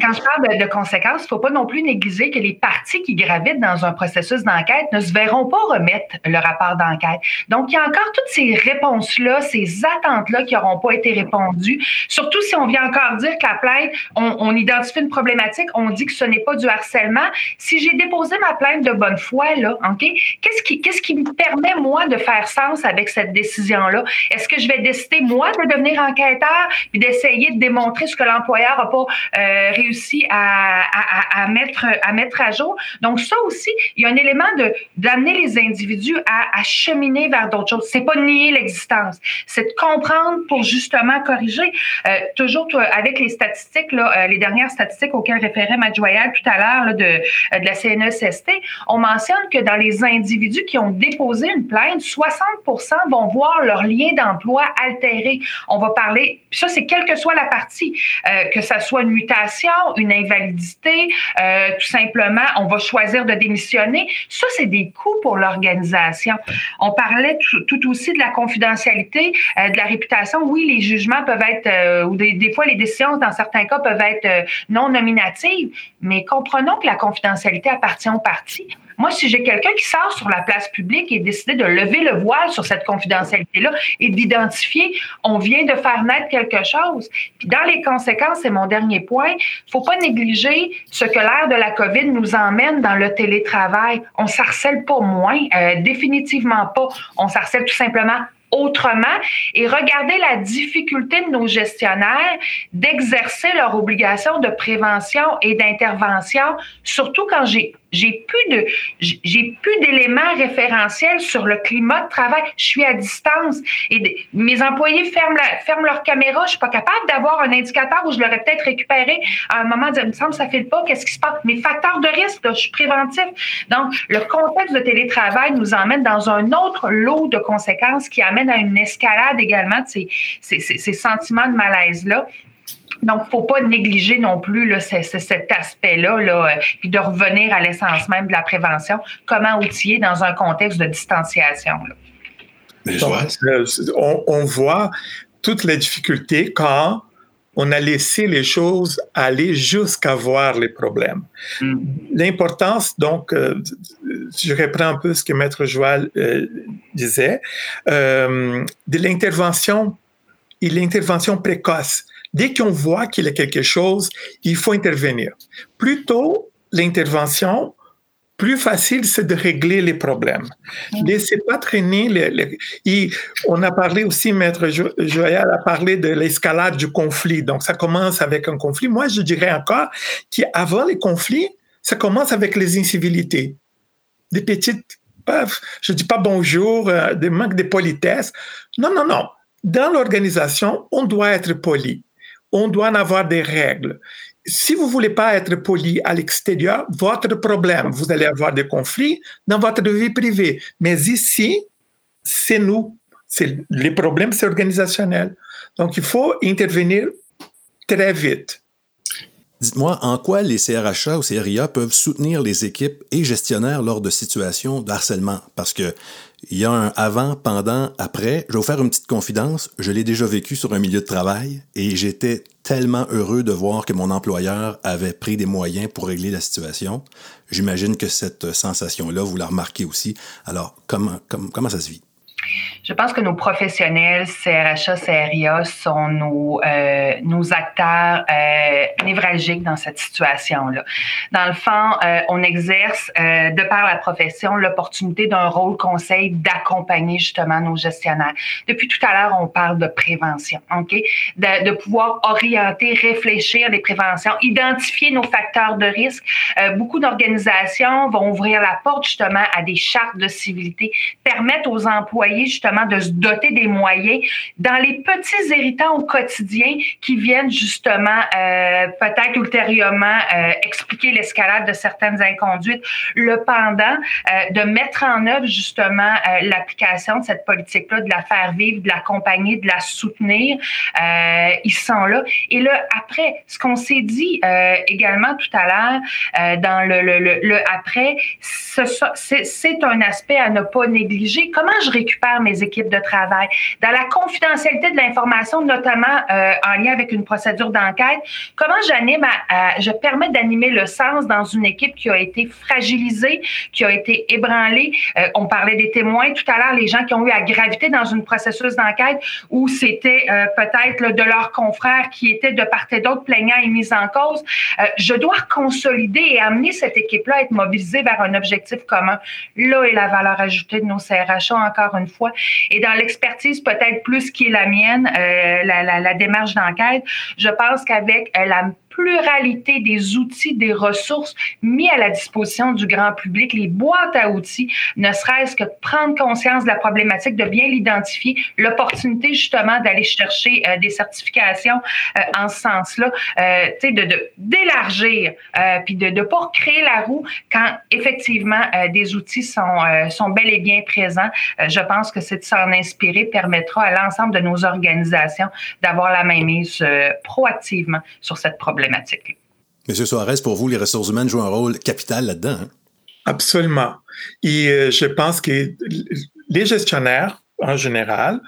quand je parle de, conséquences, il ne faut pas non plus négliger que les parties qui gravitent dans un processus d'enquête ne se verront pas remettre le rapport d'enquête. Donc, il y a encore toutes ces réponses-là, ces attentes-là qui n'auront pas été répondues. Surtout si on vient encore dire que la plainte, on, identifie une problématique, on dit que ce n'est pas du harcèlement. Si j'ai déposé ma plainte de bonne foi, là, OK, qu'est-ce qui, qui me permet, moi, de faire sens avec cette décision-là? Est-ce que je vais décider, moi, de devenir enquêteur? D'essayer de démontrer ce que l'employeur n'a pas euh, réussi à, mettre, à mettre à jour. Donc, ça aussi, il y a un élément de d'amener les individus à, cheminer vers d'autres choses. C'est pas nier l'existence, c'est de comprendre pour justement corriger. Euh, toujours avec les statistiques, là, euh, les dernières statistiques auxquelles référait Matt Joyal tout à l'heure de, de la CNESST, on mentionne que dans les individus qui ont déposé une plainte, 60% vont voir leur lien d'emploi altéré. On va parler, ça c'est quelle que soit la partie, euh, que ça soit une mutation, une invalidité, euh, tout simplement, on va choisir de démissionner. Ça, c'est des coûts pour l'organisation. On parlait tout, aussi de la confidentialité, euh, de la réputation. Oui, les jugements peuvent être, ou des, des, fois, les décisions, dans certains cas, peuvent être non nominatives, mais comprenons que la confidentialité appartient aux parties. Moi, si j'ai quelqu'un qui sort sur la place publique et décidé de lever le voile sur cette confidentialité-là et d'identifier, on vient de faire naître quelque chose. Puis dans les conséquences, c'est mon dernier point, faut pas négliger ce que l'ère de la COVID nous emmène dans le télétravail. On s'harcèle pas moins, euh, définitivement pas. On s'harcèle tout simplement autrement et regarder la difficulté de nos gestionnaires d'exercer leur obligation de prévention et d'intervention, surtout quand j'ai j'ai plus de j'ai plus d'éléments référentiels sur le climat de travail. Je suis à distance et mes employés ferment, ferment leur caméra. Je suis pas capable d'avoir un indicateur où je l'aurais peut-être récupéré à un moment. De, il me semble ça fait pas. Qu'est-ce qui se passe? Mes facteurs de risque, je suis préventif. Donc le contexte de télétravail nous emmène dans un autre lot de conséquences qui amène à une escalade également de ces, ces, ces sentiments de malaise là. Donc, faut pas négliger non plus là, cet aspect-là, là, euh, puis de revenir à l'essence même de la prévention. Comment outiller dans un contexte de distanciation. Euh, on, voit toutes les difficultés quand on a laissé les choses aller jusqu'à voir les problèmes. Mm. L'importance, donc, euh, je reprends un peu ce que Maître Joël disait, de l'intervention et l'intervention précoce. Dès qu'on voit qu'il y a quelque chose, il faut intervenir. Plutôt l'intervention, plus facile c'est de régler les problèmes. Laissez pas traîner. Les, on a parlé aussi, Maître Joël a parlé de l'escalade du conflit. Donc, ça commence avec un conflit. Moi, je dirais encore qu'avant les conflits, ça commence avec les incivilités. Des petites, je dis pas bonjour, euh, des manques de politesse. Non, non, non. Dans l'organisation, on doit être poli on doit en avoir des règles. Si vous voulez pas être poli à l'extérieur, votre problème, vous allez avoir des conflits dans votre vie privée. Mais ici, c'est nous. Les problèmes, c'est organisationnel. Donc, il faut intervenir très vite. Dites-moi, en quoi les CRHA ou CRIA peuvent soutenir les équipes et gestionnaires lors de situations de harcèlement? Parce que il y a un avant, pendant, après. Je vais vous faire une petite confidence. Je l'ai déjà vécu sur un milieu de travail et j'étais tellement heureux de voir que mon employeur avait pris des moyens pour régler la situation. J'imagine que cette sensation-là, vous la remarquez aussi. Alors, comment, comment, comment ça se vit? Je pense que nos professionnels, CRHA, CRIA, sont nos, euh, acteurs euh, névralgiques dans cette situation-là. Dans le fond, euh, on exerce, de par la profession, l'opportunité d'un rôle conseil d'accompagner justement nos gestionnaires. Depuis tout à l'heure, on parle de prévention, OK? De, pouvoir orienter, réfléchir les préventions, identifier nos facteurs de risque. Beaucoup d'organisations vont ouvrir la porte justement à des chartes de civilité, permettre aux employés justement de se doter des moyens dans les petits irritants au quotidien qui viennent justement euh, peut-être ultérieurement euh, expliquer l'escalade de certaines inconduites. Le pendant, euh, de mettre en œuvre justement l'application de cette politique-là, de la faire vivre, de l'accompagner, de la soutenir. Ils sont là. Et là, après, ce qu'on s'est dit également tout à l'heure dans le, le, le après, c'est un aspect à ne pas négliger. Comment je récupère mes équipes de travail. Dans la confidentialité de l'information, notamment euh, en lien avec une procédure d'enquête, comment j'anime, je permets d'animer le sens dans une équipe qui a été fragilisée, qui a été ébranlée? Euh, on parlait des témoins tout à l'heure, les gens qui ont eu à graviter dans une processus d'enquête où c'était euh, peut-être de leurs confrères qui étaient de part et d'autre plaignants et mis en cause. je dois consolider et amener cette équipe-là à être mobilisée vers un objectif commun. Là est la valeur ajoutée de nos CRHA, encore une Et dans l'expertise peut-être plus qui est la mienne, euh, la, démarche d'enquête, je pense qu'avec euh, la pluralité des outils, des ressources mis à la disposition du grand public, les boîtes à outils, ne serait-ce que prendre conscience de la problématique, de bien l'identifier, l'opportunité justement d'aller chercher euh, des certifications euh, en ce sens-là, euh, de d'élargir, euh, puis de ne pas créer la roue quand effectivement des outils sont, sont bel et bien présents. je pense que c'est de s'en inspirer permettra à l'ensemble de nos organisations d'avoir la main mise proactivement sur cette problématique. Monsieur Suarez, pour vous, les ressources humaines jouent un rôle capital là-dedans. Hein? Absolument. Et euh, je pense que les gestionnaires, en général,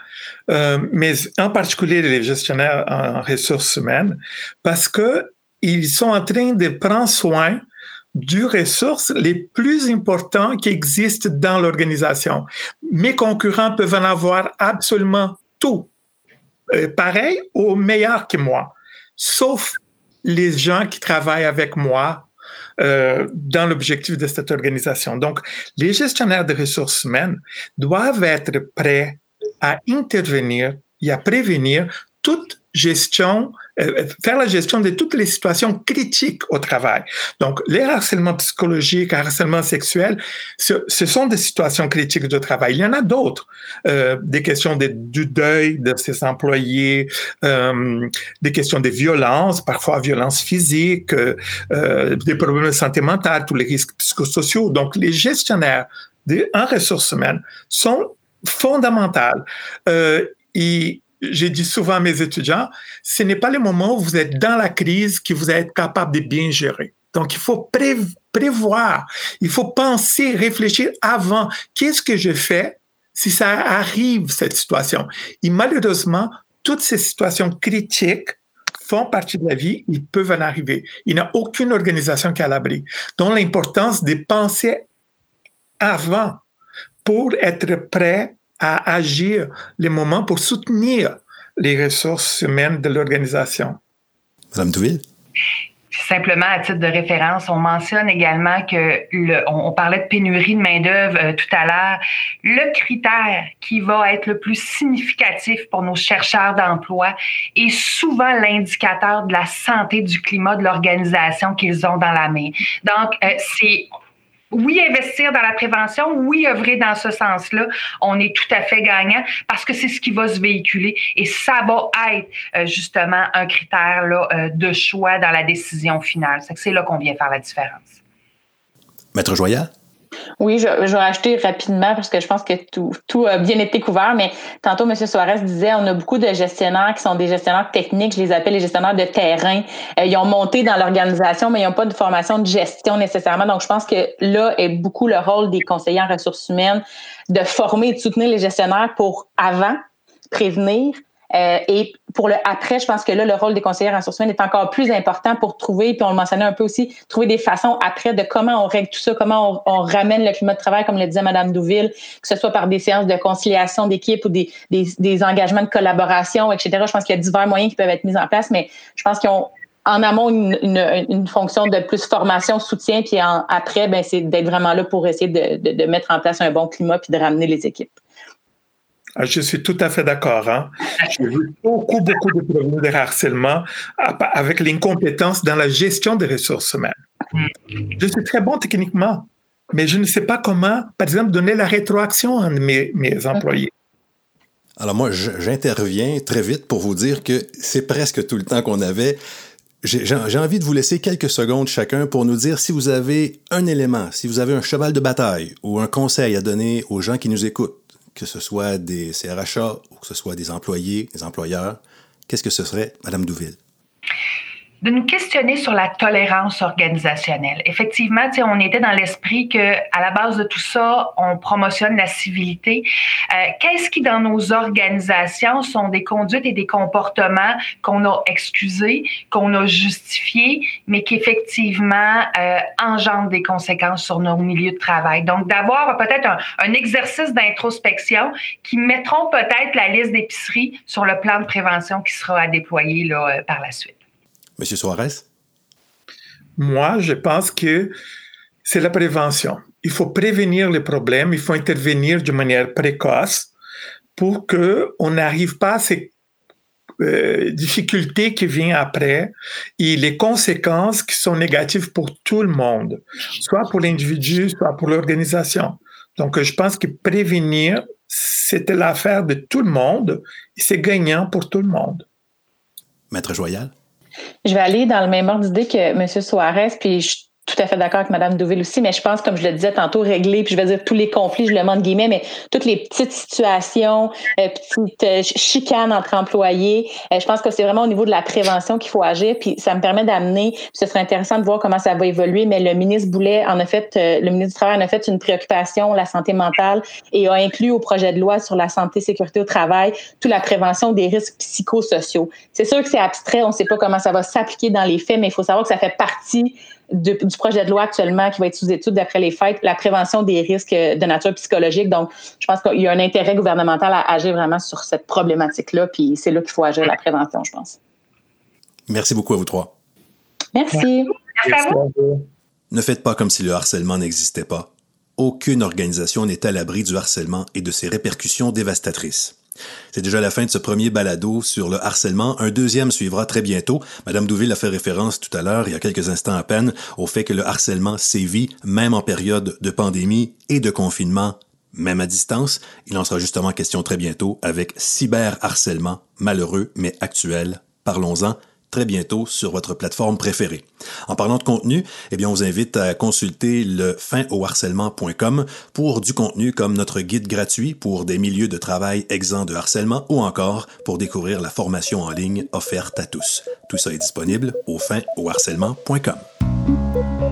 euh, mais en particulier les gestionnaires en ressources humaines, parce que ils sont en train de prendre soin du ressources les plus importants qui existent dans l'organisation. Mes concurrents peuvent en avoir absolument tout, euh, pareil ou meilleur que moi, sauf les gens qui travaillent avec moi euh, dans l'objectif de cette organisation. Donc, les gestionnaires de ressources humaines doivent être prêts à intervenir et à prévenir toute gestion, euh, faire la gestion de toutes les situations critiques au travail. Donc, les harcèlements psychologiques, harcèlement sexuel, ce, ce, sont des situations critiques de travail. Il y en a d'autres, euh, des questions de, du deuil de ses employés, euh, des questions de violence, parfois violence physique, euh, euh, des problèmes de santé mentale, tous les risques psychosociaux. Donc, les gestionnaires de, en ressources humaines sont fondamentales. Euh, et j'ai dit souvent à mes étudiants, ce n'est pas le moment où vous êtes dans la crise que vous êtes capable de bien gérer. Donc, il faut prévoir, il faut penser, réfléchir avant. Qu'est-ce que je fais si ça arrive, cette situation? Et malheureusement, toutes ces situations critiques font partie de la vie, ils peuvent en arriver. Il n'y a aucune organisation qui a l'abri. Donc, l'importance de penser avant pour être prêt à agir les moments pour soutenir les ressources humaines de l'organisation. Madame Douville? Simplement, à titre de référence, on mentionne également que le, on, parlait de pénurie de main-d'œuvre euh, tout à l'heure. Le critère qui va être le plus significatif pour nos chercheurs d'emploi est souvent l'indicateur de la santé du climat de l'organisation qu'ils ont dans la main. Donc, euh, c'est oui, investir dans la prévention, oui, œuvrer dans ce sens-là, on est tout à fait gagnant parce que c'est ce qui va se véhiculer et ça va être euh, justement un critère là, euh, de choix dans la décision finale. C'est là qu'on vient faire la différence. Maître Joya? Oui, je, je, vais rajouter rapidement parce que je pense que tout, tout a bien été couvert, mais tantôt, M. Suarez disait on a beaucoup de gestionnaires qui sont des gestionnaires techniques, je les appelle les gestionnaires de terrain. Euh, ils ont monté dans l'organisation, mais ils n'ont pas de formation de gestion nécessairement. Donc, je pense que là est beaucoup le rôle des conseillers en ressources humaines de former et de soutenir les gestionnaires pour avant prévenir, euh, et pour le après, je pense que là, le rôle des conseillers en ressources humaines est encore plus important pour trouver, puis on le mentionnait un peu aussi, trouver des façons après de comment on règle tout ça, comment on, ramène le climat de travail, comme le disait Mme Douville, que ce soit par des séances de conciliation d'équipe ou des, des, des, engagements de collaboration, etc. Je pense qu'il y a divers moyens qui peuvent être mis en place, mais je pense qu'ils ont en amont une, une, une, fonction de plus formation, soutien, puis en, après, ben, c'est d'être vraiment là pour essayer de, de, de mettre en place un bon climat puis de ramener les équipes. Ah, je suis tout à fait d'accord. Hein. J'ai vu beaucoup, beaucoup de problèmes de harcèlement avec l'incompétence dans la gestion des ressources humaines. Je suis très bon techniquement, mais je ne sais pas comment, par exemple, donner la rétroaction à mes, mes employés. Alors moi, j'interviens très vite pour vous dire que c'est presque tout le temps qu'on avait. J'ai envie de vous laisser quelques secondes chacun pour nous dire si vous avez un élément, si vous avez un cheval de bataille ou un conseil à donner aux gens qui nous écoutent que ce soit des CRHA ou que ce soit des employés, des employeurs, qu'est-ce que ce serait, Madame Douville? De nous questionner sur la tolérance organisationnelle. Effectivement, on était dans l'esprit que à la base de tout ça, on promotionne la civilité. Euh, Qu'est-ce qui dans nos organisations sont des conduites et des comportements qu'on a excusés, qu'on a justifiés, mais qui effectivement euh, engendrent des conséquences sur nos milieux de travail? Donc d'avoir peut-être un, un, exercice d'introspection qui mettront peut-être la liste d'épicerie sur le plan de prévention qui sera à déployer là, euh, par la suite. Monsieur Suarez? Moi, je pense que c'est la prévention. Il faut prévenir les problèmes, il faut intervenir de manière précoce pour qu'on n'arrive pas à ces euh, difficultés qui viennent après et les conséquences qui sont négatives pour tout le monde, soit pour l'individu, soit pour l'organisation. Donc, je pense que prévenir, c'était l'affaire de tout le monde et c'est gagnant pour tout le monde. Maître Joyal? Je vais aller dans le même ordre d'idée que M. Suarez, puis je tout à fait d'accord avec Mme Douville aussi, mais je pense, comme je le disais tantôt, régler, puis je vais dire tous les conflits, je le mets guillemets, mais toutes les petites situations, euh, petites euh, chicanes entre employés, euh, je pense que c'est vraiment au niveau de la prévention qu'il faut agir, puis ça me permet d'amener, ce serait intéressant de voir comment ça va évoluer, mais le ministre Boulet en a fait, le ministre du Travail en a fait une préoccupation, la santé mentale, et a inclus au projet de loi sur la santé sécurité au travail toute la prévention des risques psychosociaux. C'est sûr que c'est abstrait, on ne sait pas comment ça va s'appliquer dans les faits, mais il faut savoir que ça fait partie du projet de loi actuellement qui va être sous étude d'après les fêtes, la prévention des risques de nature psychologique. Donc, je pense qu'il y a un intérêt gouvernemental à agir vraiment sur cette problématique-là, puis c'est là qu'il faut agir la prévention, je pense. Merci beaucoup à vous trois. Merci. Merci à vous. Ne faites pas comme si le harcèlement n'existait pas. Aucune organisation n'est à l'abri du harcèlement et de ses répercussions dévastatrices. C'est déjà la fin de ce premier balado sur le harcèlement. Un deuxième suivra très bientôt. Madame Douville a fait référence tout à l'heure, il y a quelques instants à peine, au fait que le harcèlement sévit même en période de pandémie et de confinement, même à distance. Il en sera justement question très bientôt avec cyberharcèlement, malheureux mais actuel. Parlons-en très bientôt sur votre plateforme préférée. En parlant de contenu, eh bien, on vous invite à consulter le finoharcèlement.com pour du contenu comme notre guide gratuit pour des milieux de travail exempts de harcèlement ou encore pour découvrir la formation en ligne offerte à tous. Tout ça est disponible au finoharcèlement.com.